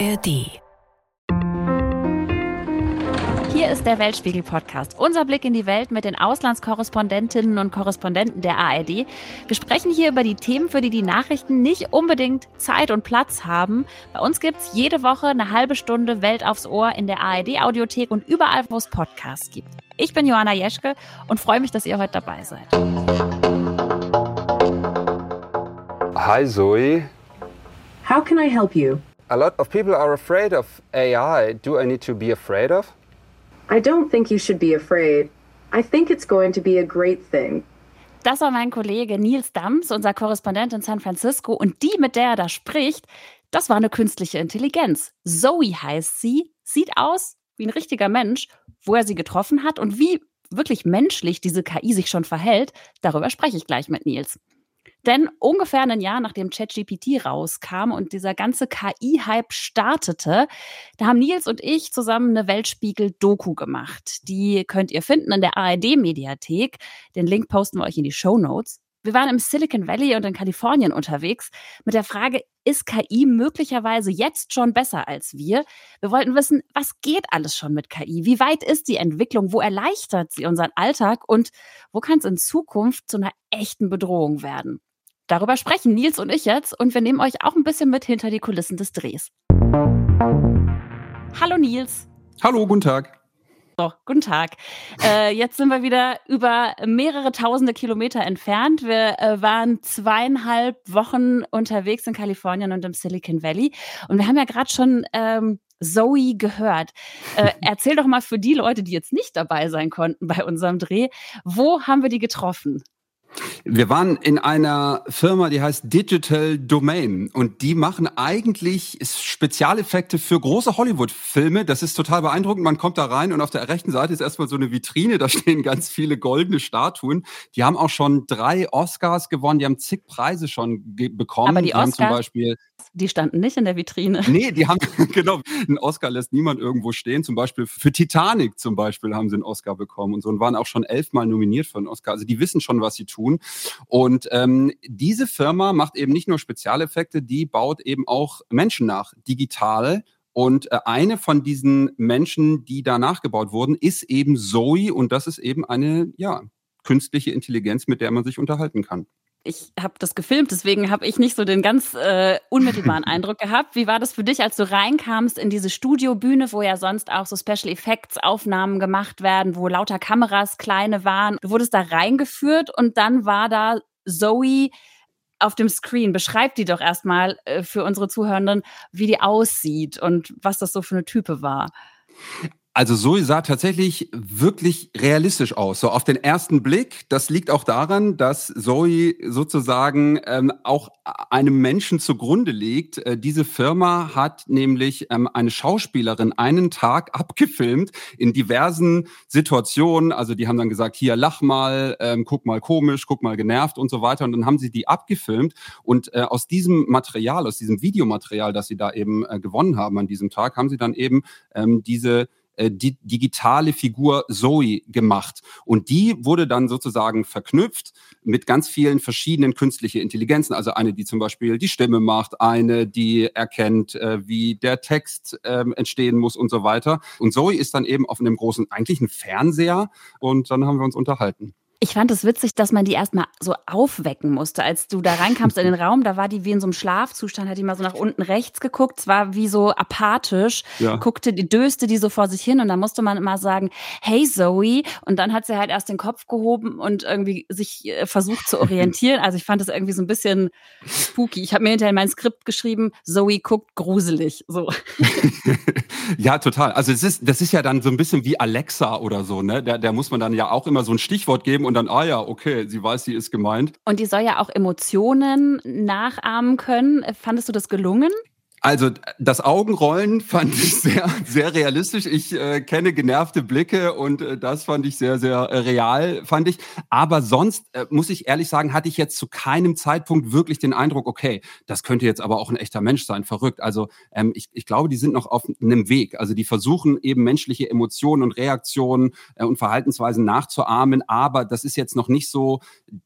ARD. Hier ist der Weltspiegel-Podcast. Unser Blick in die Welt mit den Auslandskorrespondentinnen und Korrespondenten der ARD. Wir sprechen hier über die Themen, für die die Nachrichten nicht unbedingt Zeit und Platz haben. Bei uns gibt es jede Woche eine halbe Stunde Welt aufs Ohr in der ARD-Audiothek und überall, wo es Podcasts gibt. Ich bin Johanna Jeschke und freue mich, dass ihr heute dabei seid. Hi, Zoe. How can I help you? A lot of people are afraid of AI. Do I need to be afraid of? I don't think you should be afraid. I think it's going to be a great thing. Das war mein Kollege Nils Dams, unser Korrespondent in San Francisco. Und die, mit der er da spricht, das war eine künstliche Intelligenz. Zoe heißt sie, sieht aus wie ein richtiger Mensch. Wo er sie getroffen hat und wie wirklich menschlich diese KI sich schon verhält, darüber spreche ich gleich mit Nils. Denn ungefähr ein Jahr nachdem ChatGPT rauskam und dieser ganze KI-Hype startete, da haben Nils und ich zusammen eine Weltspiegel-Doku gemacht. Die könnt ihr finden in der ARD-Mediathek. Den Link posten wir euch in die Show Notes. Wir waren im Silicon Valley und in Kalifornien unterwegs mit der Frage, ist KI möglicherweise jetzt schon besser als wir? Wir wollten wissen, was geht alles schon mit KI? Wie weit ist die Entwicklung? Wo erleichtert sie unseren Alltag? Und wo kann es in Zukunft zu einer echten Bedrohung werden? Darüber sprechen Nils und ich jetzt und wir nehmen euch auch ein bisschen mit hinter die Kulissen des Drehs. Hallo Nils. Hallo, guten Tag. So, guten Tag. Äh, jetzt sind wir wieder über mehrere tausende Kilometer entfernt. Wir äh, waren zweieinhalb Wochen unterwegs in Kalifornien und im Silicon Valley. Und wir haben ja gerade schon ähm, Zoe gehört. Äh, erzähl doch mal für die Leute, die jetzt nicht dabei sein konnten bei unserem Dreh, wo haben wir die getroffen? Wir waren in einer Firma, die heißt Digital Domain und die machen eigentlich Spezialeffekte für große Hollywood-Filme. Das ist total beeindruckend. Man kommt da rein und auf der rechten Seite ist erstmal so eine Vitrine, da stehen ganz viele goldene Statuen. Die haben auch schon drei Oscars gewonnen, die haben zig Preise schon bekommen. Aber die, die Oscars, haben zum Beispiel die standen nicht in der Vitrine. Nee, die haben, genau, einen Oscar lässt niemand irgendwo stehen. Zum Beispiel für Titanic zum Beispiel haben sie einen Oscar bekommen und so und waren auch schon elfmal nominiert für einen Oscar. Also die wissen schon, was sie tun. Und ähm, diese Firma macht eben nicht nur Spezialeffekte, die baut eben auch Menschen nach, digital. Und äh, eine von diesen Menschen, die da nachgebaut wurden, ist eben Zoe und das ist eben eine, ja, künstliche Intelligenz, mit der man sich unterhalten kann ich habe das gefilmt, deswegen habe ich nicht so den ganz äh, unmittelbaren Eindruck gehabt. Wie war das für dich, als du reinkamst in diese Studiobühne, wo ja sonst auch so Special Effects Aufnahmen gemacht werden, wo lauter Kameras kleine waren? Du wurdest da reingeführt und dann war da Zoe auf dem Screen. Beschreib die doch erstmal äh, für unsere Zuhörenden, wie die aussieht und was das so für eine Type war. Also Zoe sah tatsächlich wirklich realistisch aus. So auf den ersten Blick. Das liegt auch daran, dass Zoe sozusagen ähm, auch einem Menschen zugrunde liegt. Äh, diese Firma hat nämlich ähm, eine Schauspielerin einen Tag abgefilmt in diversen Situationen. Also die haben dann gesagt, hier lach mal, ähm, guck mal komisch, guck mal genervt und so weiter. Und dann haben sie die abgefilmt. Und äh, aus diesem Material, aus diesem Videomaterial, das sie da eben äh, gewonnen haben an diesem Tag, haben sie dann eben ähm, diese äh, die digitale Figur Zoe gemacht. Und die wurde dann sozusagen verknüpft mit ganz vielen verschiedenen künstlichen Intelligenzen. Also eine, die zum Beispiel die Stimme macht, eine, die erkennt, äh, wie der Text äh, entstehen muss und so weiter. Und Zoe ist dann eben auf einem großen, eigentlich ein Fernseher. Und dann haben wir uns unterhalten. Ich fand es witzig, dass man die erstmal so aufwecken musste. Als du da reinkamst in den Raum, da war die wie in so einem Schlafzustand, hat die mal so nach unten rechts geguckt, es war wie so apathisch, ja. guckte, die döste die so vor sich hin und dann musste man immer sagen, hey Zoe. Und dann hat sie halt erst den Kopf gehoben und irgendwie sich äh, versucht zu orientieren. Also ich fand das irgendwie so ein bisschen spooky. Ich habe mir hinterher mein Skript geschrieben, Zoe guckt gruselig. So. ja, total. Also es ist, das ist ja dann so ein bisschen wie Alexa oder so, ne? Da, da muss man dann ja auch immer so ein Stichwort geben und und dann, ah ja, okay, sie weiß, sie ist gemeint. Und die soll ja auch Emotionen nachahmen können. Fandest du das gelungen? Also das Augenrollen fand ich sehr, sehr realistisch. Ich äh, kenne genervte Blicke und äh, das fand ich sehr, sehr äh, real, fand ich. Aber sonst, äh, muss ich ehrlich sagen, hatte ich jetzt zu keinem Zeitpunkt wirklich den Eindruck, okay, das könnte jetzt aber auch ein echter Mensch sein, verrückt. Also ähm, ich, ich glaube, die sind noch auf einem Weg. Also die versuchen eben menschliche Emotionen und Reaktionen äh, und Verhaltensweisen nachzuahmen. Aber das ist jetzt noch nicht so,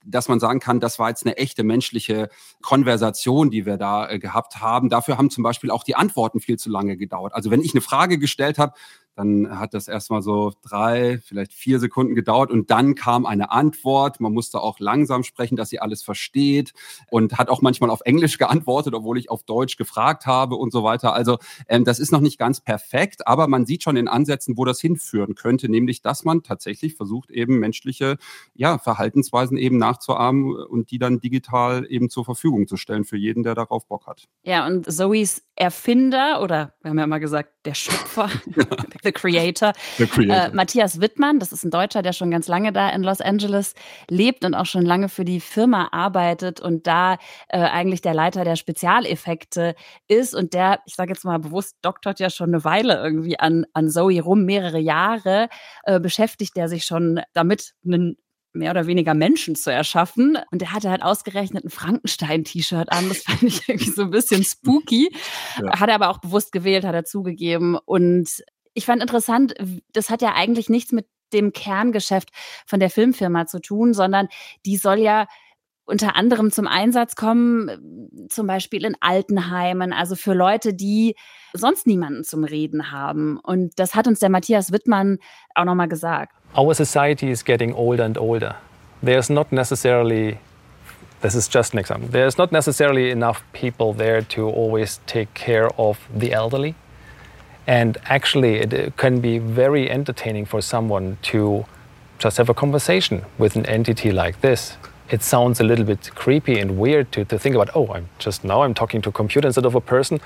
dass man sagen kann, das war jetzt eine echte menschliche Konversation, die wir da äh, gehabt haben. Dafür haben zum Beispiel auch die Antworten viel zu lange gedauert. Also wenn ich eine Frage gestellt habe, dann hat das erstmal so drei, vielleicht vier Sekunden gedauert und dann kam eine Antwort. Man musste auch langsam sprechen, dass sie alles versteht und hat auch manchmal auf Englisch geantwortet, obwohl ich auf Deutsch gefragt habe und so weiter. Also ähm, das ist noch nicht ganz perfekt, aber man sieht schon in Ansätzen, wo das hinführen könnte, nämlich dass man tatsächlich versucht, eben menschliche ja, Verhaltensweisen eben nachzuahmen und die dann digital eben zur Verfügung zu stellen für jeden, der darauf Bock hat. Ja, und Zoes Erfinder oder wir haben ja immer gesagt, der Schöpfer, The Creator, The Creator. Äh, Matthias Wittmann, das ist ein Deutscher, der schon ganz lange da in Los Angeles lebt und auch schon lange für die Firma arbeitet und da äh, eigentlich der Leiter der Spezialeffekte ist und der, ich sage jetzt mal bewusst, doktort ja schon eine Weile irgendwie an, an Zoe rum, mehrere Jahre äh, beschäftigt er sich schon damit, einen mehr oder weniger Menschen zu erschaffen. Und er hatte halt ausgerechnet ein Frankenstein-T-Shirt an. Das fand ich irgendwie so ein bisschen spooky. Ja. Hat er aber auch bewusst gewählt, hat er zugegeben. Und ich fand interessant, das hat ja eigentlich nichts mit dem Kerngeschäft von der Filmfirma zu tun, sondern die soll ja unter anderem zum Einsatz kommen, zum Beispiel in Altenheimen, also für Leute, die sonst niemanden zum Reden haben. Und das hat uns der Matthias Wittmann auch nochmal gesagt. Our society is getting older and older. There's not necessarily this is just an example. There's not necessarily enough people there to always take care of the elderly. And actually, it uh, can be very entertaining for someone to just have a conversation with an entity like this it sounds a little bit creepy and weird to, to think about, oh, I'm just now I'm talking to a computer instead of a person.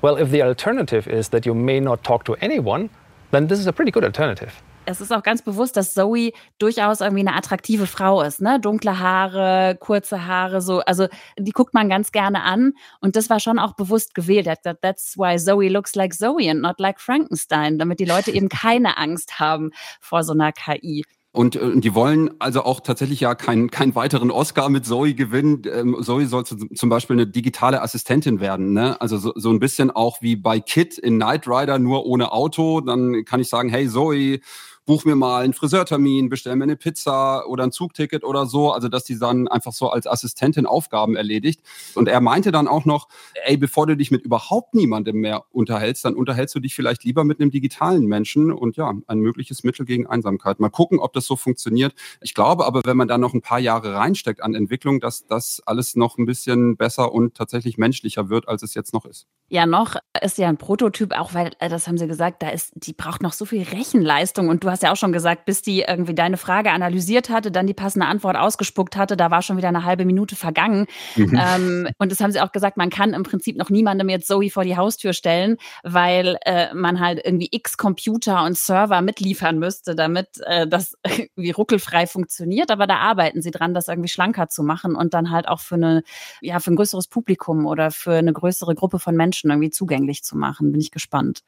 Well, if the alternative is that you may not talk to anyone, then this is a pretty good alternative. Es ist auch ganz bewusst, dass Zoe durchaus irgendwie eine attraktive Frau ist, ne? Dunkle Haare, kurze Haare, so. Also, die guckt man ganz gerne an. Und das war schon auch bewusst gewählt. That's why Zoe looks like Zoe and not like Frankenstein, damit die Leute eben keine Angst haben vor so einer KI. Und, und äh, die wollen also auch tatsächlich ja keinen keinen weiteren Oscar mit Zoe gewinnen. Ähm, Zoe soll zum Beispiel eine digitale Assistentin werden. Ne? Also so, so ein bisschen auch wie bei Kit in Knight Rider, nur ohne Auto. Dann kann ich sagen, hey Zoe, buch mir mal einen Friseurtermin, bestell mir eine Pizza oder ein Zugticket oder so. Also, dass die dann einfach so als Assistentin Aufgaben erledigt. Und er meinte dann auch noch, ey, bevor du dich mit überhaupt niemandem mehr unterhältst, dann unterhältst du dich vielleicht lieber mit einem digitalen Menschen und ja, ein mögliches Mittel gegen Einsamkeit. Mal gucken, ob das so funktioniert. Ich glaube aber, wenn man da noch ein paar Jahre reinsteckt an Entwicklung, dass das alles noch ein bisschen besser und tatsächlich menschlicher wird, als es jetzt noch ist. Ja, noch ist ja ein Prototyp, auch weil, äh, das haben sie gesagt, da ist, die braucht noch so viel Rechenleistung und du hast ja auch schon gesagt, bis die irgendwie deine Frage analysiert hatte, dann die passende Antwort ausgespuckt hatte, da war schon wieder eine halbe Minute vergangen. Mhm. Ähm, und das haben sie auch gesagt, man kann im Prinzip noch niemandem jetzt Zoe vor die Haustür stellen, weil äh, man halt irgendwie x Computer und Server mitliefern müsste, damit äh, das irgendwie ruckelfrei funktioniert. Aber da arbeiten sie dran, das irgendwie schlanker zu machen und dann halt auch für eine, ja, für ein größeres Publikum oder für eine größere Gruppe von Menschen irgendwie zugänglich zu machen. Bin ich gespannt.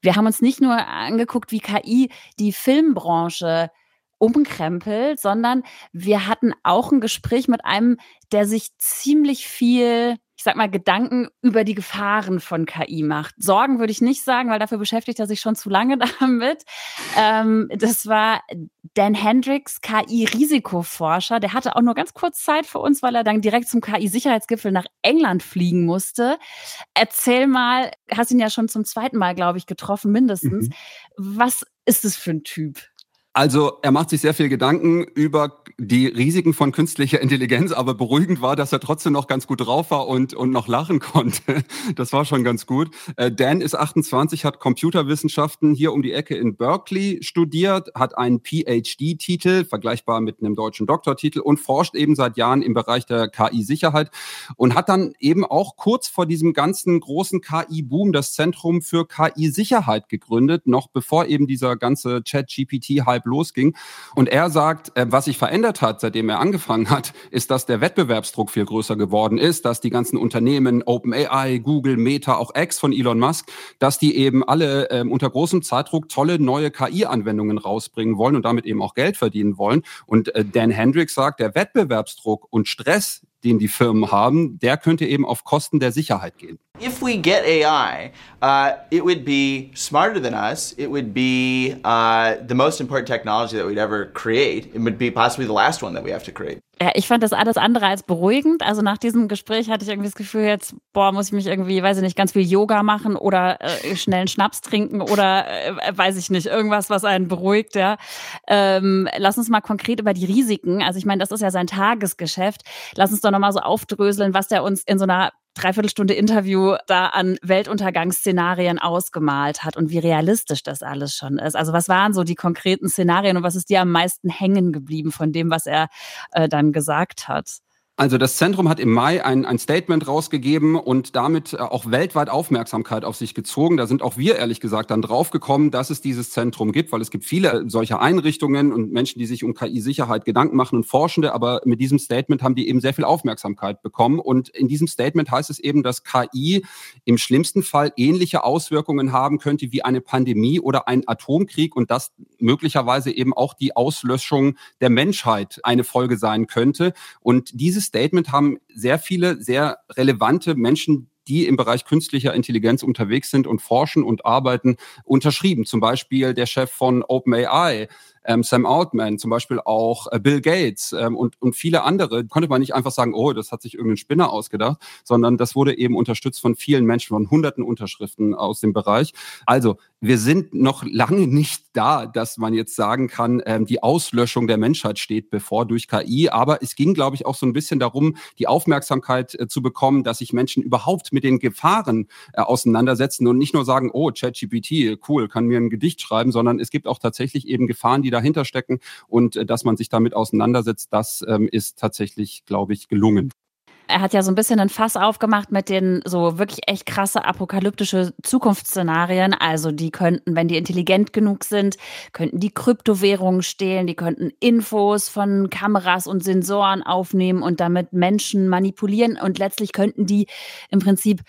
Wir haben uns nicht nur angeguckt, wie KI die Filmbranche umkrempelt, sondern wir hatten auch ein Gespräch mit einem, der sich ziemlich viel ich sag mal, Gedanken über die Gefahren von KI macht. Sorgen würde ich nicht sagen, weil dafür beschäftigt er sich schon zu lange damit. Ähm, das war Dan Hendricks, KI-Risikoforscher. Der hatte auch nur ganz kurz Zeit für uns, weil er dann direkt zum KI-Sicherheitsgipfel nach England fliegen musste. Erzähl mal, hast ihn ja schon zum zweiten Mal, glaube ich, getroffen, mindestens. Mhm. Was ist es für ein Typ? Also er macht sich sehr viel Gedanken über die Risiken von künstlicher Intelligenz, aber beruhigend war, dass er trotzdem noch ganz gut drauf war und, und noch lachen konnte. Das war schon ganz gut. Äh, Dan ist 28, hat Computerwissenschaften hier um die Ecke in Berkeley studiert, hat einen PhD-Titel, vergleichbar mit einem deutschen Doktortitel und forscht eben seit Jahren im Bereich der KI-Sicherheit und hat dann eben auch kurz vor diesem ganzen großen KI-Boom das Zentrum für KI-Sicherheit gegründet, noch bevor eben dieser ganze Chat-GPT-Hype losging. Und er sagt, äh, was sich verändert hat, seitdem er angefangen hat, ist, dass der Wettbewerbsdruck viel größer geworden ist, dass die ganzen Unternehmen, OpenAI, Google, Meta, auch X von Elon Musk, dass die eben alle ähm, unter großem Zeitdruck tolle neue KI-Anwendungen rausbringen wollen und damit eben auch Geld verdienen wollen. Und äh, Dan Hendricks sagt, der Wettbewerbsdruck und Stress, den die Firmen haben, der könnte eben auf Kosten der Sicherheit gehen. If we get AI, uh, it would be smarter than us. It would be uh, the most important technology that we'd ever create. It would be possibly the last one that we have to create. Ja, ich fand das alles andere als beruhigend. Also nach diesem Gespräch hatte ich irgendwie das Gefühl, jetzt, boah, muss ich mich irgendwie, weiß ich nicht, ganz viel Yoga machen oder äh, schnell einen Schnaps trinken oder äh, weiß ich nicht, irgendwas, was einen beruhigt, ja. Ähm, lass uns mal konkret über die Risiken. Also ich meine, das ist ja sein Tagesgeschäft. Lass uns doch nochmal so aufdröseln, was der uns in so einer Dreiviertelstunde Interview da an Weltuntergangsszenarien ausgemalt hat und wie realistisch das alles schon ist. Also was waren so die konkreten Szenarien und was ist dir am meisten hängen geblieben von dem, was er äh, dann gesagt hat? Also das Zentrum hat im Mai ein, ein Statement rausgegeben und damit äh, auch weltweit Aufmerksamkeit auf sich gezogen. Da sind auch wir ehrlich gesagt dann draufgekommen, dass es dieses Zentrum gibt, weil es gibt viele solcher Einrichtungen und Menschen, die sich um KI-Sicherheit Gedanken machen und Forschende, aber mit diesem Statement haben die eben sehr viel Aufmerksamkeit bekommen. Und in diesem Statement heißt es eben, dass KI im schlimmsten Fall ähnliche Auswirkungen haben könnte wie eine Pandemie oder ein Atomkrieg und dass möglicherweise eben auch die Auslöschung der Menschheit eine Folge sein könnte. Und dieses Statement haben sehr viele sehr relevante Menschen, die im Bereich künstlicher Intelligenz unterwegs sind und forschen und arbeiten, unterschrieben. Zum Beispiel der Chef von OpenAI, ähm, Sam Altman, zum Beispiel auch äh, Bill Gates ähm, und, und viele andere, konnte man nicht einfach sagen, oh, das hat sich irgendein Spinner ausgedacht, sondern das wurde eben unterstützt von vielen Menschen, von hunderten Unterschriften aus dem Bereich. Also wir sind noch lange nicht da, dass man jetzt sagen kann, ähm, die Auslöschung der Menschheit steht bevor durch KI. Aber es ging, glaube ich, auch so ein bisschen darum, die Aufmerksamkeit äh, zu bekommen, dass sich Menschen überhaupt mit den Gefahren äh, auseinandersetzen und nicht nur sagen, oh, ChatGPT, cool, kann mir ein Gedicht schreiben, sondern es gibt auch tatsächlich eben Gefahren, die da dahinter stecken und äh, dass man sich damit auseinandersetzt, das ähm, ist tatsächlich, glaube ich, gelungen. Er hat ja so ein bisschen ein Fass aufgemacht mit den so wirklich echt krasse apokalyptische Zukunftsszenarien. Also die könnten, wenn die intelligent genug sind, könnten die Kryptowährungen stehlen, die könnten Infos von Kameras und Sensoren aufnehmen und damit Menschen manipulieren und letztlich könnten die im Prinzip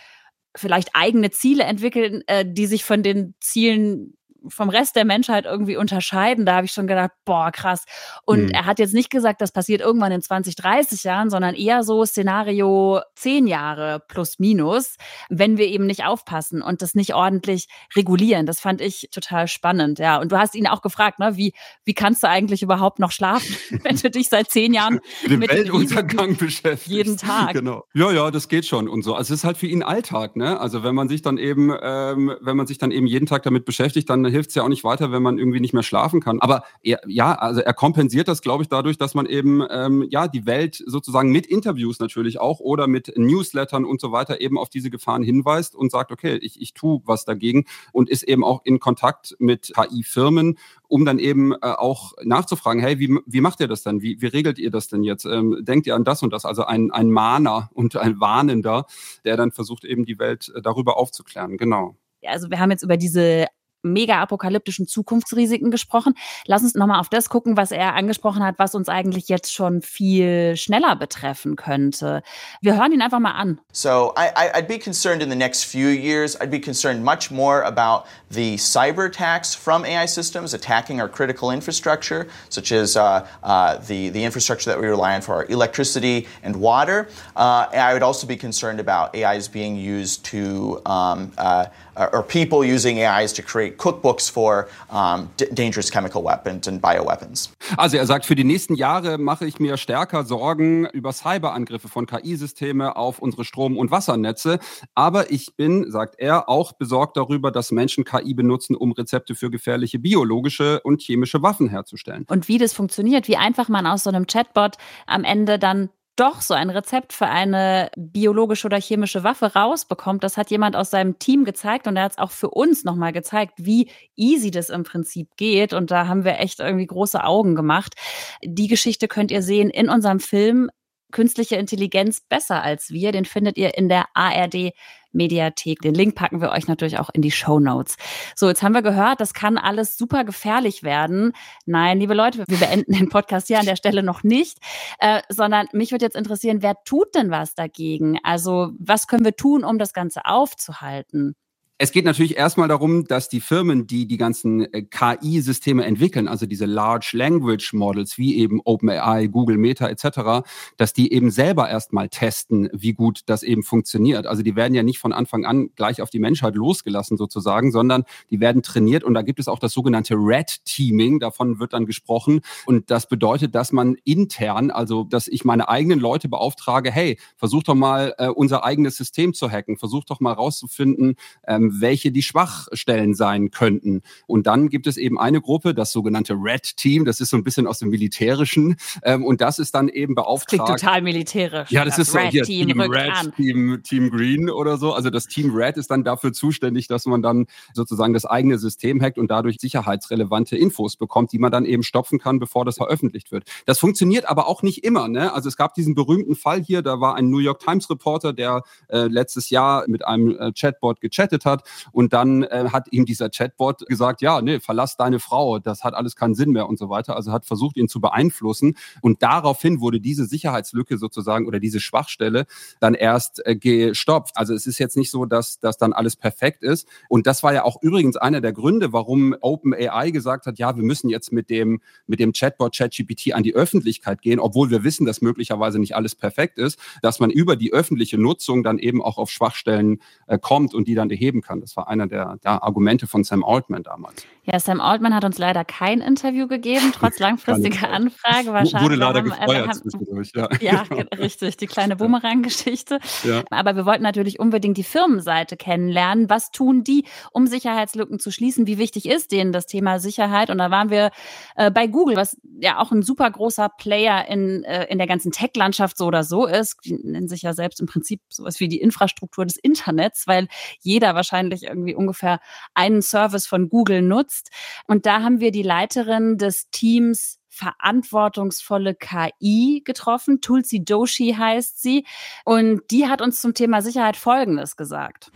vielleicht eigene Ziele entwickeln, äh, die sich von den Zielen vom Rest der Menschheit irgendwie unterscheiden. Da habe ich schon gedacht, boah, krass. Und mhm. er hat jetzt nicht gesagt, das passiert irgendwann in 20, 30 Jahren, sondern eher so Szenario 10 Jahre plus minus, wenn wir eben nicht aufpassen und das nicht ordentlich regulieren. Das fand ich total spannend, ja. Und du hast ihn auch gefragt, ne, wie, wie kannst du eigentlich überhaupt noch schlafen, wenn du dich seit zehn Jahren mit, mit Weltuntergang beschäftigst. Jeden Tag. Genau. Ja, ja, das geht schon und so. Also es ist halt für ihn Alltag, ne? Also wenn man sich dann eben, ähm, wenn man sich dann eben jeden Tag damit beschäftigt, dann hilft es ja auch nicht weiter, wenn man irgendwie nicht mehr schlafen kann. Aber er, ja, also er kompensiert das, glaube ich, dadurch, dass man eben ähm, ja die Welt sozusagen mit Interviews natürlich auch oder mit Newslettern und so weiter eben auf diese Gefahren hinweist und sagt, okay, ich, ich tue was dagegen und ist eben auch in Kontakt mit KI-Firmen, um dann eben äh, auch nachzufragen, hey, wie, wie macht ihr das denn? Wie, wie regelt ihr das denn jetzt? Ähm, denkt ihr an das und das? Also ein, ein Mahner und ein Warnender, der dann versucht eben die Welt äh, darüber aufzuklären. Genau. Also wir haben jetzt über diese mega apokalyptischen Zukunftsrisiken gesprochen. Lass uns nochmal auf das gucken, was er angesprochen hat, was uns eigentlich jetzt schon viel schneller betreffen könnte. Wir hören ihn einfach mal an. So I, I'd be concerned in the next few years. I'd be concerned much more about the cyber attacks from AI systems attacking our critical infrastructure, such as uh, uh, the, the infrastructure that we rely on for our electricity and water. Uh, and I would also be concerned about AIs being used to um, uh, or people using AIs to create cookbooks for um, dangerous chemical weapons and bioweapons. Also er sagt, für die nächsten Jahre mache ich mir stärker Sorgen über Cyberangriffe von KI-Systeme auf unsere Strom- und Wassernetze. Aber ich bin, sagt er, auch besorgt darüber, dass Menschen KI benutzen, um Rezepte für gefährliche biologische und chemische Waffen herzustellen. Und wie das funktioniert, wie einfach man aus so einem Chatbot am Ende dann doch so ein Rezept für eine biologische oder chemische Waffe rausbekommt. Das hat jemand aus seinem Team gezeigt und er hat es auch für uns nochmal gezeigt, wie easy das im Prinzip geht. Und da haben wir echt irgendwie große Augen gemacht. Die Geschichte könnt ihr sehen in unserem Film künstliche Intelligenz besser als wir. Den findet ihr in der ARD Mediathek. Den Link packen wir euch natürlich auch in die Show Notes. So, jetzt haben wir gehört, das kann alles super gefährlich werden. Nein, liebe Leute, wir beenden den Podcast hier an der Stelle noch nicht, äh, sondern mich würde jetzt interessieren, wer tut denn was dagegen? Also, was können wir tun, um das Ganze aufzuhalten? Es geht natürlich erstmal darum, dass die Firmen, die die ganzen äh, KI-Systeme entwickeln, also diese Large Language Models wie eben OpenAI, Google Meta etc., dass die eben selber erstmal testen, wie gut das eben funktioniert. Also die werden ja nicht von Anfang an gleich auf die Menschheit losgelassen sozusagen, sondern die werden trainiert und da gibt es auch das sogenannte Red Teaming, davon wird dann gesprochen und das bedeutet, dass man intern, also dass ich meine eigenen Leute beauftrage, hey, versuch doch mal äh, unser eigenes System zu hacken, versuch doch mal rauszufinden, ähm, welche die Schwachstellen sein könnten. Und dann gibt es eben eine Gruppe, das sogenannte Red Team, das ist so ein bisschen aus dem Militärischen. Ähm, und das ist dann eben beauftragt. Klingt total militärisch. Ja, das, das ist so Red hier, Team, Team Red, an. Team, Team Green oder so. Also das Team Red ist dann dafür zuständig, dass man dann sozusagen das eigene System hackt und dadurch sicherheitsrelevante Infos bekommt, die man dann eben stopfen kann, bevor das veröffentlicht wird. Das funktioniert aber auch nicht immer. Ne? Also es gab diesen berühmten Fall hier, da war ein New York Times Reporter, der äh, letztes Jahr mit einem äh, Chatbot gechattet hat und dann äh, hat ihm dieser Chatbot gesagt, ja, nee, verlass deine Frau, das hat alles keinen Sinn mehr und so weiter. Also hat versucht, ihn zu beeinflussen und daraufhin wurde diese Sicherheitslücke sozusagen oder diese Schwachstelle dann erst äh, gestopft. Also es ist jetzt nicht so, dass das dann alles perfekt ist und das war ja auch übrigens einer der Gründe, warum OpenAI gesagt hat, ja, wir müssen jetzt mit dem mit dem Chatbot ChatGPT an die Öffentlichkeit gehen, obwohl wir wissen, dass möglicherweise nicht alles perfekt ist, dass man über die öffentliche Nutzung dann eben auch auf Schwachstellen äh, kommt und die dann beheben kann. Das war einer der, der Argumente von Sam Altman damals. Ja, Sam Altman hat uns leider kein Interview gegeben, trotz langfristiger Anfrage. Schade. Wurde leider haben- äh, gefeuert zwischendurch, ja. Ja, ge- richtig, die kleine Bumerang-Geschichte. Ja. Aber wir wollten natürlich unbedingt die Firmenseite kennenlernen. Was tun die, um Sicherheitslücken zu schließen? Wie wichtig ist denen das Thema Sicherheit? Und da waren wir äh, bei Google, was ja auch ein super großer Player in, äh, in der ganzen Tech-Landschaft so oder so ist. Die nennen sich ja selbst im Prinzip sowas wie die Infrastruktur des Internets, weil jeder wahrscheinlich irgendwie ungefähr einen Service von Google nutzt. Und da haben wir die Leiterin des Teams verantwortungsvolle KI getroffen. Tulsi Doshi heißt sie. Und die hat uns zum Thema Sicherheit Folgendes gesagt.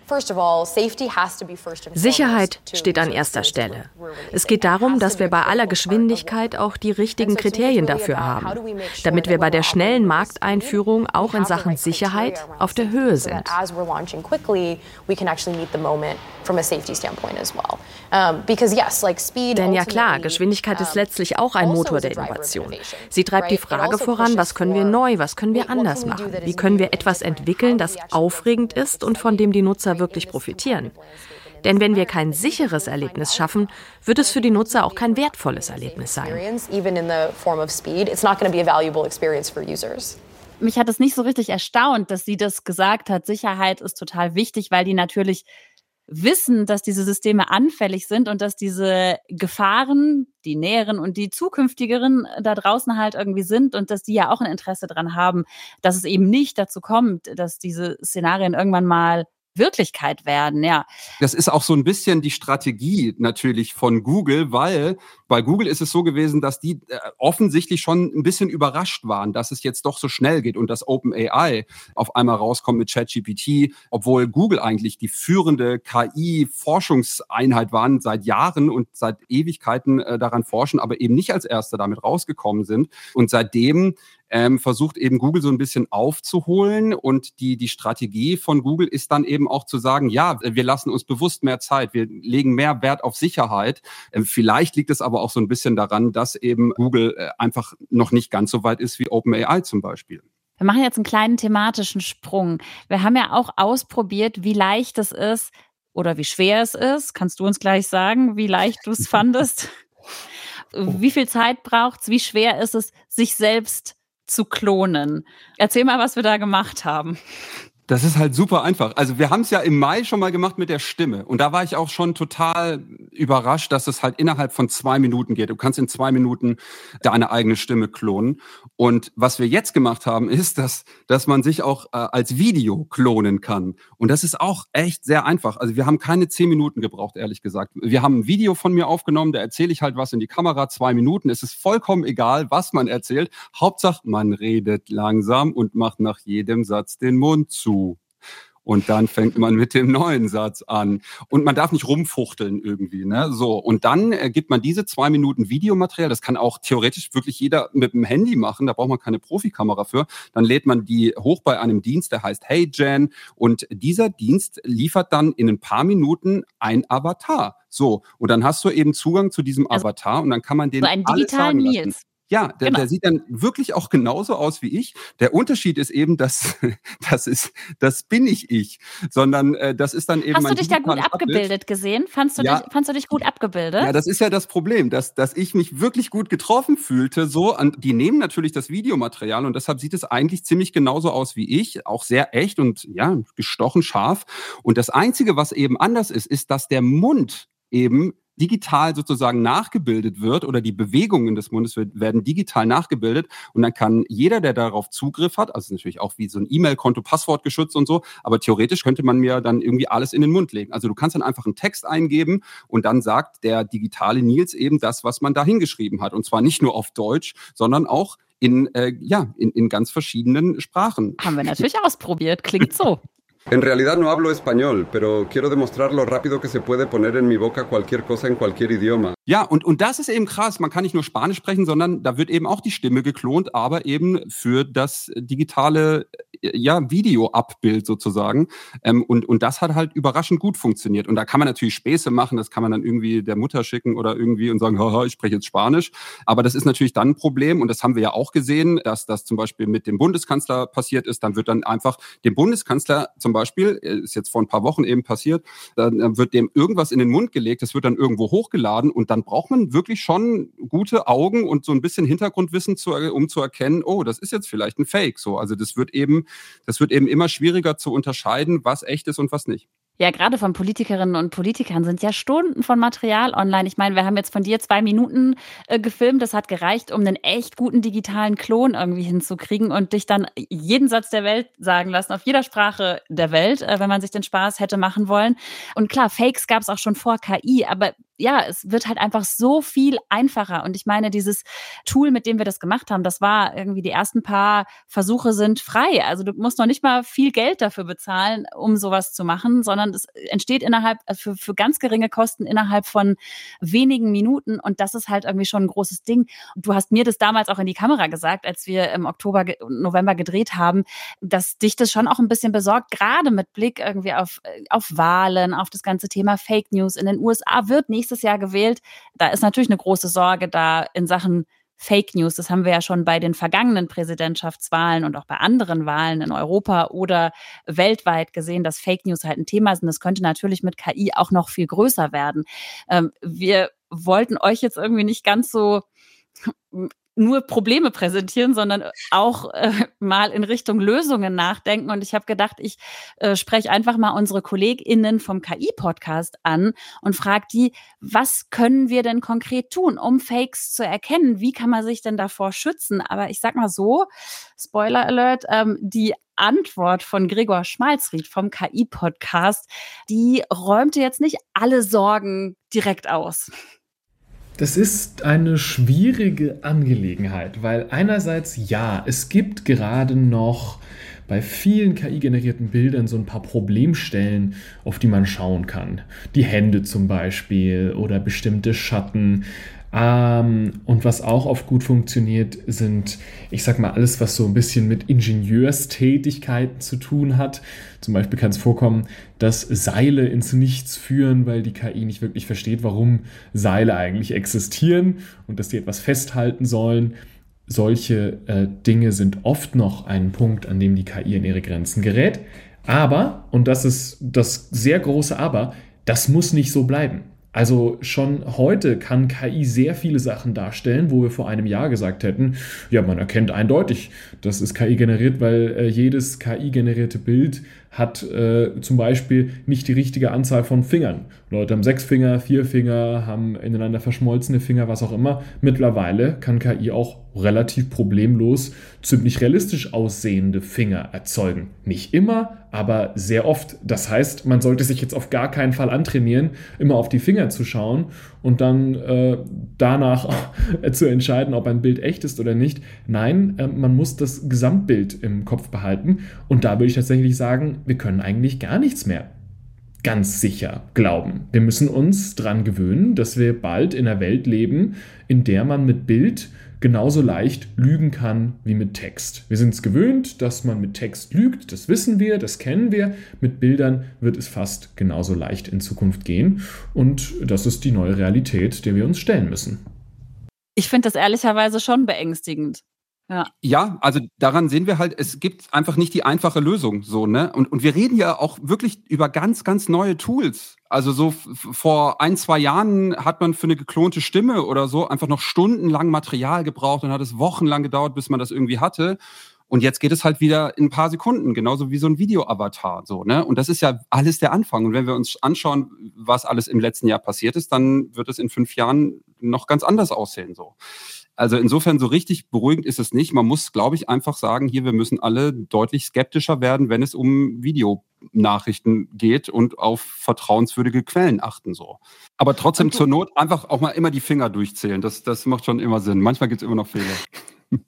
Sicherheit steht an erster Stelle. Es geht darum, dass wir bei aller Geschwindigkeit auch die richtigen Kriterien dafür haben, damit wir bei der schnellen Markteinführung auch in Sachen Sicherheit auf der Höhe sind. Denn ja klar, Geschwindigkeit ist letztlich auch ein Motor der Innovation. Sie treibt die Frage voran, was können wir neu, was können wir anders machen? Wie können wir etwas entwickeln, das aufregend ist und von dem die Nutzer wirklich profitieren? Denn wenn wir kein sicheres Erlebnis schaffen, wird es für die Nutzer auch kein wertvolles Erlebnis sein. Mich hat es nicht so richtig erstaunt, dass sie das gesagt hat. Sicherheit ist total wichtig, weil die natürlich wissen, dass diese Systeme anfällig sind und dass diese Gefahren, die näheren und die zukünftigeren da draußen halt irgendwie sind und dass die ja auch ein Interesse dran haben, dass es eben nicht dazu kommt, dass diese Szenarien irgendwann mal Wirklichkeit werden, ja. Das ist auch so ein bisschen die Strategie natürlich von Google, weil bei Google ist es so gewesen, dass die äh, offensichtlich schon ein bisschen überrascht waren, dass es jetzt doch so schnell geht und dass OpenAI auf einmal rauskommt mit ChatGPT, obwohl Google eigentlich die führende KI-Forschungseinheit waren seit Jahren und seit Ewigkeiten äh, daran forschen, aber eben nicht als erster damit rausgekommen sind. Und seitdem ähm, versucht eben Google so ein bisschen aufzuholen und die, die Strategie von Google ist dann eben auch zu sagen, ja, wir lassen uns bewusst mehr Zeit, wir legen mehr Wert auf Sicherheit. Ähm, vielleicht liegt es aber auch so ein bisschen daran, dass eben Google äh, einfach noch nicht ganz so weit ist wie OpenAI zum Beispiel. Wir machen jetzt einen kleinen thematischen Sprung. Wir haben ja auch ausprobiert, wie leicht es ist oder wie schwer es ist. Kannst du uns gleich sagen, wie leicht du es fandest? Wie viel Zeit braucht's? Wie schwer ist es, sich selbst zu klonen? Erzähl mal, was wir da gemacht haben. Das ist halt super einfach. Also wir haben es ja im Mai schon mal gemacht mit der Stimme. Und da war ich auch schon total überrascht, dass es halt innerhalb von zwei Minuten geht. Du kannst in zwei Minuten deine eigene Stimme klonen. Und was wir jetzt gemacht haben, ist, dass, dass man sich auch äh, als Video klonen kann. Und das ist auch echt sehr einfach. Also wir haben keine zehn Minuten gebraucht, ehrlich gesagt. Wir haben ein Video von mir aufgenommen, da erzähle ich halt was in die Kamera, zwei Minuten. Es ist vollkommen egal, was man erzählt. Hauptsache, man redet langsam und macht nach jedem Satz den Mund zu. Und dann fängt man mit dem neuen Satz an. Und man darf nicht rumfuchteln irgendwie, ne? So. Und dann äh, gibt man diese zwei Minuten Videomaterial. Das kann auch theoretisch wirklich jeder mit dem Handy machen. Da braucht man keine Profikamera für. Dann lädt man die hoch bei einem Dienst, der heißt Hey Jan. Und dieser Dienst liefert dann in ein paar Minuten ein Avatar. So. Und dann hast du eben Zugang zu diesem also, Avatar und dann kann man den. So einen digitalen Nils. Ja, der, genau. der sieht dann wirklich auch genauso aus wie ich. Der Unterschied ist eben, dass das ist, das bin ich ich, sondern äh, das ist dann eben. Hast du dich da gut abgebildet Abbild. gesehen? Fandst du, ja. dich, fandst du dich gut abgebildet? Ja, das ist ja das Problem, dass, dass ich mich wirklich gut getroffen fühlte. So, an, die nehmen natürlich das Videomaterial und deshalb sieht es eigentlich ziemlich genauso aus wie ich, auch sehr echt und ja gestochen scharf. Und das einzige, was eben anders ist, ist, dass der Mund eben digital sozusagen nachgebildet wird oder die Bewegungen des Mundes werden digital nachgebildet und dann kann jeder, der darauf Zugriff hat, also natürlich auch wie so ein E-Mail-Konto, Passwort geschützt und so, aber theoretisch könnte man mir dann irgendwie alles in den Mund legen. Also du kannst dann einfach einen Text eingeben und dann sagt der digitale Nils eben das, was man da hingeschrieben hat und zwar nicht nur auf Deutsch, sondern auch in, äh, ja, in, in ganz verschiedenen Sprachen. Haben wir natürlich ausprobiert, klingt so. En realidad no hablo español, pero quiero demostrar lo rápido que se puede poner en mi boca cualquier cosa en cualquier idioma. Ja, und, und das ist eben krass. Man kann nicht nur Spanisch sprechen, sondern da wird eben auch die Stimme geklont, aber eben für das digitale ja, Videoabbild sozusagen. Ähm, und, und das hat halt überraschend gut funktioniert. Und da kann man natürlich Späße machen, das kann man dann irgendwie der Mutter schicken oder irgendwie und sagen, haha, ich spreche jetzt Spanisch. Aber das ist natürlich dann ein Problem und das haben wir ja auch gesehen, dass das zum Beispiel mit dem Bundeskanzler passiert ist. Dann wird dann einfach dem Bundeskanzler zum Beispiel, äh, ist jetzt vor ein paar Wochen eben passiert, dann wird dem irgendwas in den Mund gelegt, das wird dann irgendwo hochgeladen und dann braucht man wirklich schon gute Augen und so ein bisschen Hintergrundwissen, zu, um zu erkennen, oh, das ist jetzt vielleicht ein Fake. So, also das wird eben das wird eben immer schwieriger zu unterscheiden, was echt ist und was nicht. Ja, gerade von Politikerinnen und Politikern sind ja Stunden von Material online. Ich meine, wir haben jetzt von dir zwei Minuten äh, gefilmt. Das hat gereicht, um einen echt guten digitalen Klon irgendwie hinzukriegen und dich dann jeden Satz der Welt sagen lassen, auf jeder Sprache der Welt, äh, wenn man sich den Spaß hätte machen wollen. Und klar, Fakes gab es auch schon vor KI, aber ja, es wird halt einfach so viel einfacher. Und ich meine, dieses Tool, mit dem wir das gemacht haben, das war irgendwie die ersten paar Versuche sind frei. Also du musst noch nicht mal viel Geld dafür bezahlen, um sowas zu machen, sondern es entsteht innerhalb, äh, für, für ganz geringe Kosten innerhalb von wenigen Minuten. Und das ist halt irgendwie schon ein großes Ding. Du hast mir das damals auch in die Kamera gesagt, als wir im Oktober, November gedreht haben, dass dich das schon auch ein bisschen besorgt, gerade mit Blick irgendwie auf, äh, auf Wahlen, auf das ganze Thema Fake News. In den USA wird nicht nächstes Jahr gewählt. Da ist natürlich eine große Sorge da in Sachen Fake News. Das haben wir ja schon bei den vergangenen Präsidentschaftswahlen und auch bei anderen Wahlen in Europa oder weltweit gesehen, dass Fake News halt ein Thema sind. Das könnte natürlich mit KI auch noch viel größer werden. Ähm, wir wollten euch jetzt irgendwie nicht ganz so nur Probleme präsentieren, sondern auch äh, mal in Richtung Lösungen nachdenken. Und ich habe gedacht, ich äh, spreche einfach mal unsere KollegInnen vom KI-Podcast an und frage die, was können wir denn konkret tun, um Fakes zu erkennen? Wie kann man sich denn davor schützen? Aber ich sag mal so, Spoiler Alert, ähm, die Antwort von Gregor Schmalzried vom KI-Podcast, die räumte jetzt nicht alle Sorgen direkt aus. Das ist eine schwierige Angelegenheit, weil einerseits ja, es gibt gerade noch bei vielen KI-generierten Bildern so ein paar Problemstellen, auf die man schauen kann. Die Hände zum Beispiel oder bestimmte Schatten. Ähm, und was auch oft gut funktioniert, sind, ich sag mal, alles, was so ein bisschen mit Ingenieurstätigkeiten zu tun hat. Zum Beispiel kann es vorkommen, dass Seile ins Nichts führen, weil die KI nicht wirklich versteht, warum Seile eigentlich existieren und dass die etwas festhalten sollen. Solche äh, Dinge sind oft noch ein Punkt, an dem die KI in ihre Grenzen gerät. Aber, und das ist das sehr große Aber, das muss nicht so bleiben. Also schon heute kann KI sehr viele Sachen darstellen, wo wir vor einem Jahr gesagt hätten, ja, man erkennt eindeutig, das ist KI generiert, weil äh, jedes KI-generierte Bild hat äh, zum Beispiel nicht die richtige Anzahl von Fingern. Leute haben sechs Finger, vier Finger, haben ineinander verschmolzene Finger, was auch immer. Mittlerweile kann KI auch relativ problemlos ziemlich realistisch aussehende Finger erzeugen. Nicht immer, aber sehr oft. Das heißt, man sollte sich jetzt auf gar keinen Fall antrainieren, immer auf die Finger zu schauen und dann äh, danach zu entscheiden, ob ein Bild echt ist oder nicht. Nein, äh, man muss das Gesamtbild im Kopf behalten. Und da würde ich tatsächlich sagen, wir können eigentlich gar nichts mehr ganz sicher glauben. Wir müssen uns daran gewöhnen, dass wir bald in einer Welt leben, in der man mit Bild genauso leicht lügen kann wie mit Text. Wir sind es gewöhnt, dass man mit Text lügt, das wissen wir, das kennen wir. Mit Bildern wird es fast genauso leicht in Zukunft gehen und das ist die neue Realität, der wir uns stellen müssen. Ich finde das ehrlicherweise schon beängstigend. Ja. ja, also daran sehen wir halt, es gibt einfach nicht die einfache Lösung so, ne? Und, und wir reden ja auch wirklich über ganz, ganz neue Tools. Also so vor ein, zwei Jahren hat man für eine geklonte Stimme oder so einfach noch stundenlang Material gebraucht und hat es wochenlang gedauert, bis man das irgendwie hatte. Und jetzt geht es halt wieder in ein paar Sekunden, genauso wie so ein Video-Avatar, so, ne? Und das ist ja alles der Anfang. Und wenn wir uns anschauen, was alles im letzten Jahr passiert ist, dann wird es in fünf Jahren noch ganz anders aussehen, so. Also insofern so richtig beruhigend ist es nicht. Man muss, glaube ich, einfach sagen, hier, wir müssen alle deutlich skeptischer werden, wenn es um Videonachrichten geht und auf vertrauenswürdige Quellen achten so. Aber trotzdem zur Not einfach auch mal immer die Finger durchzählen. Das, das macht schon immer Sinn. Manchmal gibt es immer noch Fehler.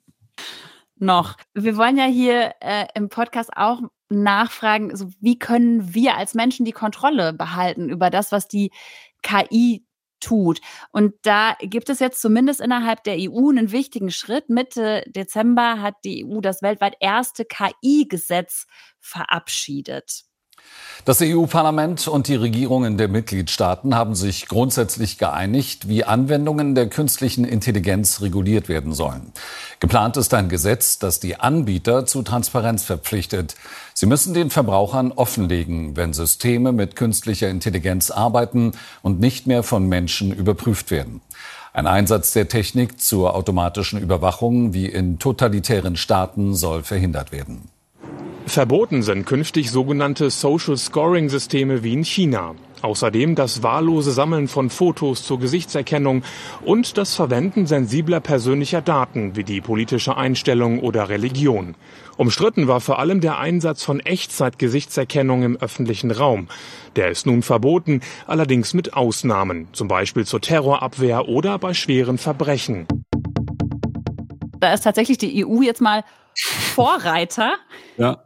noch. Wir wollen ja hier äh, im Podcast auch nachfragen, so wie können wir als Menschen die Kontrolle behalten über das, was die KI tut. Und da gibt es jetzt zumindest innerhalb der EU einen wichtigen Schritt. Mitte Dezember hat die EU das weltweit erste KI-Gesetz verabschiedet. Das EU-Parlament und die Regierungen der Mitgliedstaaten haben sich grundsätzlich geeinigt, wie Anwendungen der künstlichen Intelligenz reguliert werden sollen. Geplant ist ein Gesetz, das die Anbieter zu Transparenz verpflichtet. Sie müssen den Verbrauchern offenlegen, wenn Systeme mit künstlicher Intelligenz arbeiten und nicht mehr von Menschen überprüft werden. Ein Einsatz der Technik zur automatischen Überwachung wie in totalitären Staaten soll verhindert werden. Verboten sind künftig sogenannte Social Scoring Systeme wie in China. Außerdem das wahllose Sammeln von Fotos zur Gesichtserkennung und das Verwenden sensibler persönlicher Daten wie die politische Einstellung oder Religion. Umstritten war vor allem der Einsatz von Echtzeitgesichtserkennung im öffentlichen Raum. Der ist nun verboten, allerdings mit Ausnahmen, zum Beispiel zur Terrorabwehr oder bei schweren Verbrechen. Da ist tatsächlich die EU jetzt mal Vorreiter. Ja.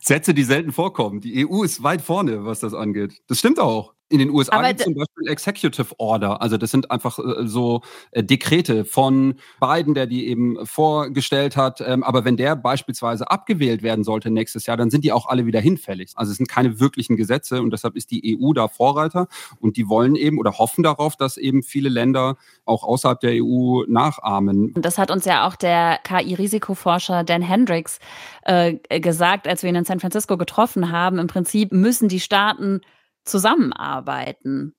Sätze, die selten vorkommen. Die EU ist weit vorne, was das angeht. Das stimmt auch. In den USA gibt es zum Beispiel Executive Order. Also das sind einfach äh, so äh, Dekrete von Biden, der die eben vorgestellt hat. Ähm, aber wenn der beispielsweise abgewählt werden sollte nächstes Jahr, dann sind die auch alle wieder hinfällig. Also es sind keine wirklichen Gesetze und deshalb ist die EU da Vorreiter und die wollen eben oder hoffen darauf, dass eben viele Länder auch außerhalb der EU nachahmen. Und das hat uns ja auch der KI-Risikoforscher Dan Hendricks äh, gesagt, als wir ihn in San Francisco getroffen haben. Im Prinzip müssen die Staaten zusammenarbeiten?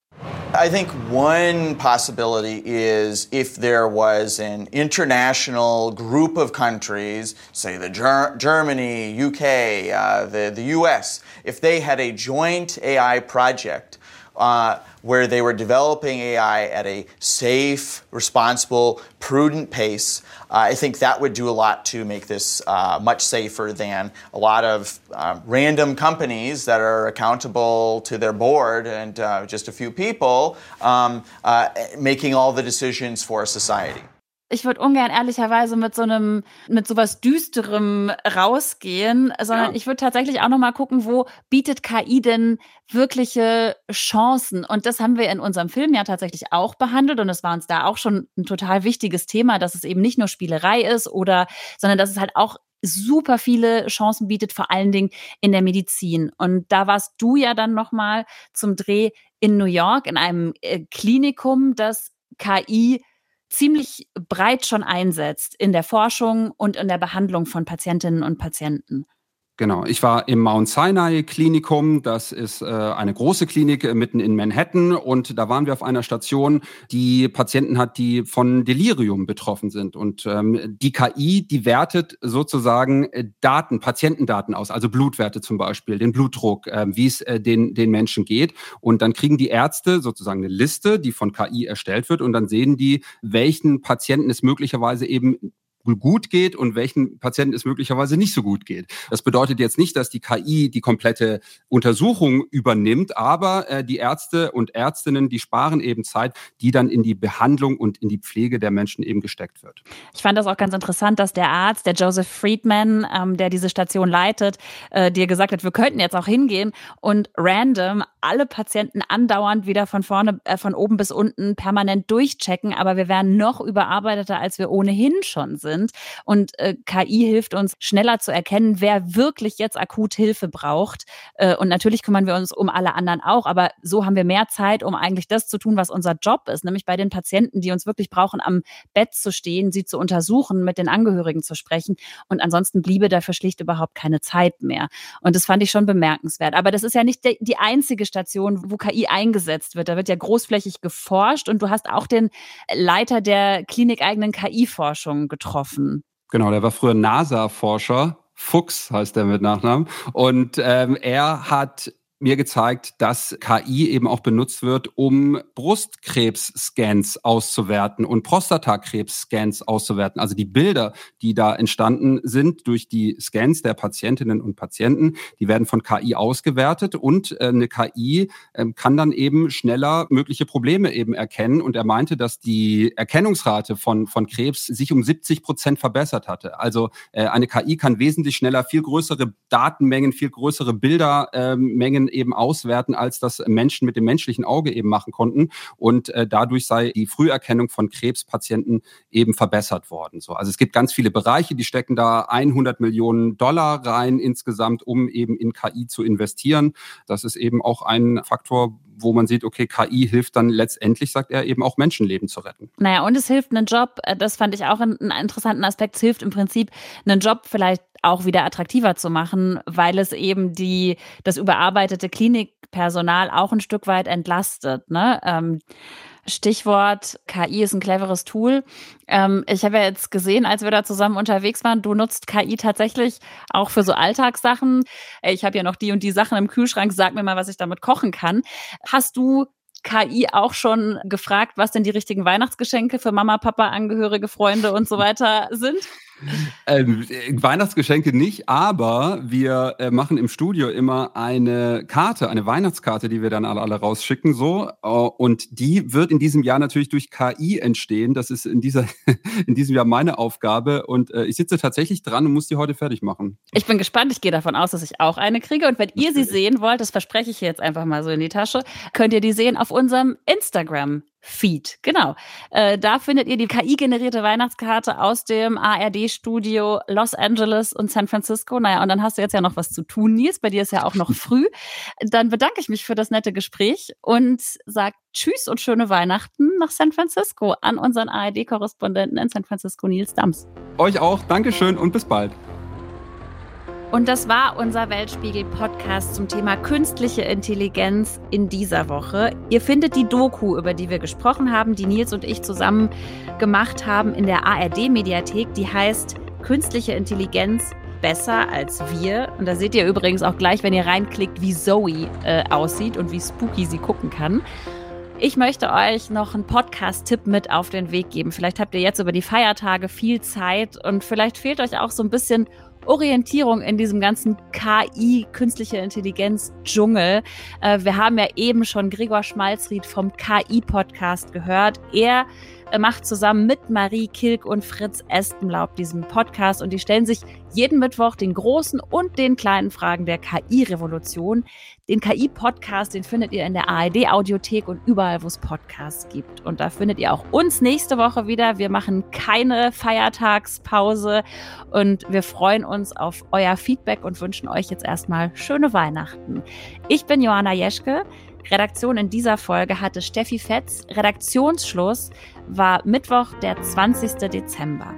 I think one possibility is if there was an international group of countries, say the Ger Germany, UK, uh, the, the US, if they had a joint AI project uh, where they were developing AI at a safe, responsible, prudent pace. Uh, I think that would do a lot to make this uh, much safer than a lot of um, random companies that are accountable to their board and uh, just a few people um, uh, making all the decisions for society. Ich würde ungern ehrlicherweise mit so einem, mit sowas Düsterem rausgehen, sondern ja. ich würde tatsächlich auch nochmal gucken, wo bietet KI denn wirkliche Chancen? Und das haben wir in unserem Film ja tatsächlich auch behandelt und es war uns da auch schon ein total wichtiges Thema, dass es eben nicht nur Spielerei ist oder, sondern dass es halt auch super viele Chancen bietet, vor allen Dingen in der Medizin. Und da warst du ja dann nochmal zum Dreh in New York in einem äh, Klinikum, das KI ziemlich breit schon einsetzt in der Forschung und in der Behandlung von Patientinnen und Patienten. Genau, ich war im Mount Sinai Klinikum. Das ist äh, eine große Klinik äh, mitten in Manhattan. Und da waren wir auf einer Station, die Patienten hat, die von Delirium betroffen sind. Und ähm, die KI, die wertet sozusagen äh, Daten, Patientendaten aus, also Blutwerte zum Beispiel, den Blutdruck, äh, wie es äh, den, den Menschen geht. Und dann kriegen die Ärzte sozusagen eine Liste, die von KI erstellt wird. Und dann sehen die, welchen Patienten es möglicherweise eben gut geht und welchen Patienten es möglicherweise nicht so gut geht. Das bedeutet jetzt nicht, dass die KI die komplette Untersuchung übernimmt, aber äh, die Ärzte und Ärztinnen, die sparen eben Zeit, die dann in die Behandlung und in die Pflege der Menschen eben gesteckt wird. Ich fand das auch ganz interessant, dass der Arzt, der Joseph Friedman, ähm, der diese Station leitet, äh, dir gesagt hat, wir könnten jetzt auch hingehen und random alle Patienten andauernd wieder von vorne, äh, von oben bis unten permanent durchchecken, aber wir wären noch überarbeiteter, als wir ohnehin schon sind. Und äh, KI hilft uns schneller zu erkennen, wer wirklich jetzt akut Hilfe braucht. Äh, und natürlich kümmern wir uns um alle anderen auch, aber so haben wir mehr Zeit, um eigentlich das zu tun, was unser Job ist, nämlich bei den Patienten, die uns wirklich brauchen, am Bett zu stehen, sie zu untersuchen, mit den Angehörigen zu sprechen. Und ansonsten bliebe dafür schlicht überhaupt keine Zeit mehr. Und das fand ich schon bemerkenswert. Aber das ist ja nicht die einzige Station, wo KI eingesetzt wird. Da wird ja großflächig geforscht und du hast auch den Leiter der klinikeigenen KI-Forschung getroffen. Genau, der war früher NASA-Forscher. Fuchs heißt er mit Nachnamen. Und ähm, er hat mir gezeigt, dass KI eben auch benutzt wird, um Brustkrebs-Scans auszuwerten und Prostatakrebs-Scans auszuwerten. Also die Bilder, die da entstanden sind durch die Scans der Patientinnen und Patienten, die werden von KI ausgewertet und äh, eine KI äh, kann dann eben schneller mögliche Probleme eben erkennen. Und er meinte, dass die Erkennungsrate von, von Krebs sich um 70 Prozent verbessert hatte. Also äh, eine KI kann wesentlich schneller viel größere Datenmengen, viel größere Bildermengen eben auswerten, als das Menschen mit dem menschlichen Auge eben machen konnten. Und äh, dadurch sei die Früherkennung von Krebspatienten eben verbessert worden. So, also es gibt ganz viele Bereiche, die stecken da 100 Millionen Dollar rein insgesamt, um eben in KI zu investieren. Das ist eben auch ein Faktor, wo man sieht, okay, KI hilft dann letztendlich, sagt er, eben auch Menschenleben zu retten. Naja, und es hilft einen Job, äh, das fand ich auch einen interessanten Aspekt, es hilft im Prinzip einen Job vielleicht auch wieder attraktiver zu machen, weil es eben die, das überarbeitete Klinikpersonal auch ein Stück weit entlastet. Ne? Ähm, Stichwort KI ist ein cleveres Tool. Ähm, ich habe ja jetzt gesehen, als wir da zusammen unterwegs waren, du nutzt KI tatsächlich auch für so Alltagssachen. Ich habe ja noch die und die Sachen im Kühlschrank, sag mir mal, was ich damit kochen kann. Hast du KI auch schon gefragt, was denn die richtigen Weihnachtsgeschenke für Mama, Papa, Angehörige, Freunde und so weiter sind? Ähm, Weihnachtsgeschenke nicht, aber wir äh, machen im Studio immer eine Karte, eine Weihnachtskarte, die wir dann alle, alle rausschicken, so. Äh, und die wird in diesem Jahr natürlich durch KI entstehen. Das ist in, dieser, in diesem Jahr meine Aufgabe. Und äh, ich sitze tatsächlich dran und muss die heute fertig machen. Ich bin gespannt. Ich gehe davon aus, dass ich auch eine kriege. Und wenn ihr sie sehen wollt, das verspreche ich jetzt einfach mal so in die Tasche, könnt ihr die sehen auf unserem Instagram Feed. Genau. Äh, da findet ihr die KI-generierte Weihnachtskarte aus dem ARD-Studio Los Angeles und San Francisco. Naja, und dann hast du jetzt ja noch was zu tun, Nils. Bei dir ist ja auch noch früh. Dann bedanke ich mich für das nette Gespräch und sage Tschüss und schöne Weihnachten nach San Francisco an unseren ARD-Korrespondenten in San Francisco, Nils Dams. Euch auch. Dankeschön und bis bald. Und das war unser Weltspiegel-Podcast zum Thema künstliche Intelligenz in dieser Woche. Ihr findet die Doku, über die wir gesprochen haben, die Nils und ich zusammen gemacht haben, in der ARD-Mediathek. Die heißt Künstliche Intelligenz besser als wir. Und da seht ihr übrigens auch gleich, wenn ihr reinklickt, wie Zoe äh, aussieht und wie spooky sie gucken kann. Ich möchte euch noch einen Podcast-Tipp mit auf den Weg geben. Vielleicht habt ihr jetzt über die Feiertage viel Zeit und vielleicht fehlt euch auch so ein bisschen Orientierung in diesem ganzen KI, künstliche Intelligenz Dschungel. Äh, wir haben ja eben schon Gregor Schmalzried vom KI-Podcast gehört. Er macht zusammen mit Marie Kilk und Fritz Espenlaub diesen Podcast und die stellen sich jeden Mittwoch den großen und den kleinen Fragen der KI-Revolution. Den KI-Podcast, den findet ihr in der ARD-Audiothek und überall, wo es Podcasts gibt. Und da findet ihr auch uns nächste Woche wieder. Wir machen keine Feiertagspause und wir freuen uns auf euer Feedback und wünschen euch jetzt erstmal schöne Weihnachten. Ich bin Johanna Jeschke. Redaktion in dieser Folge hatte Steffi Fetz. Redaktionsschluss war Mittwoch, der 20. Dezember.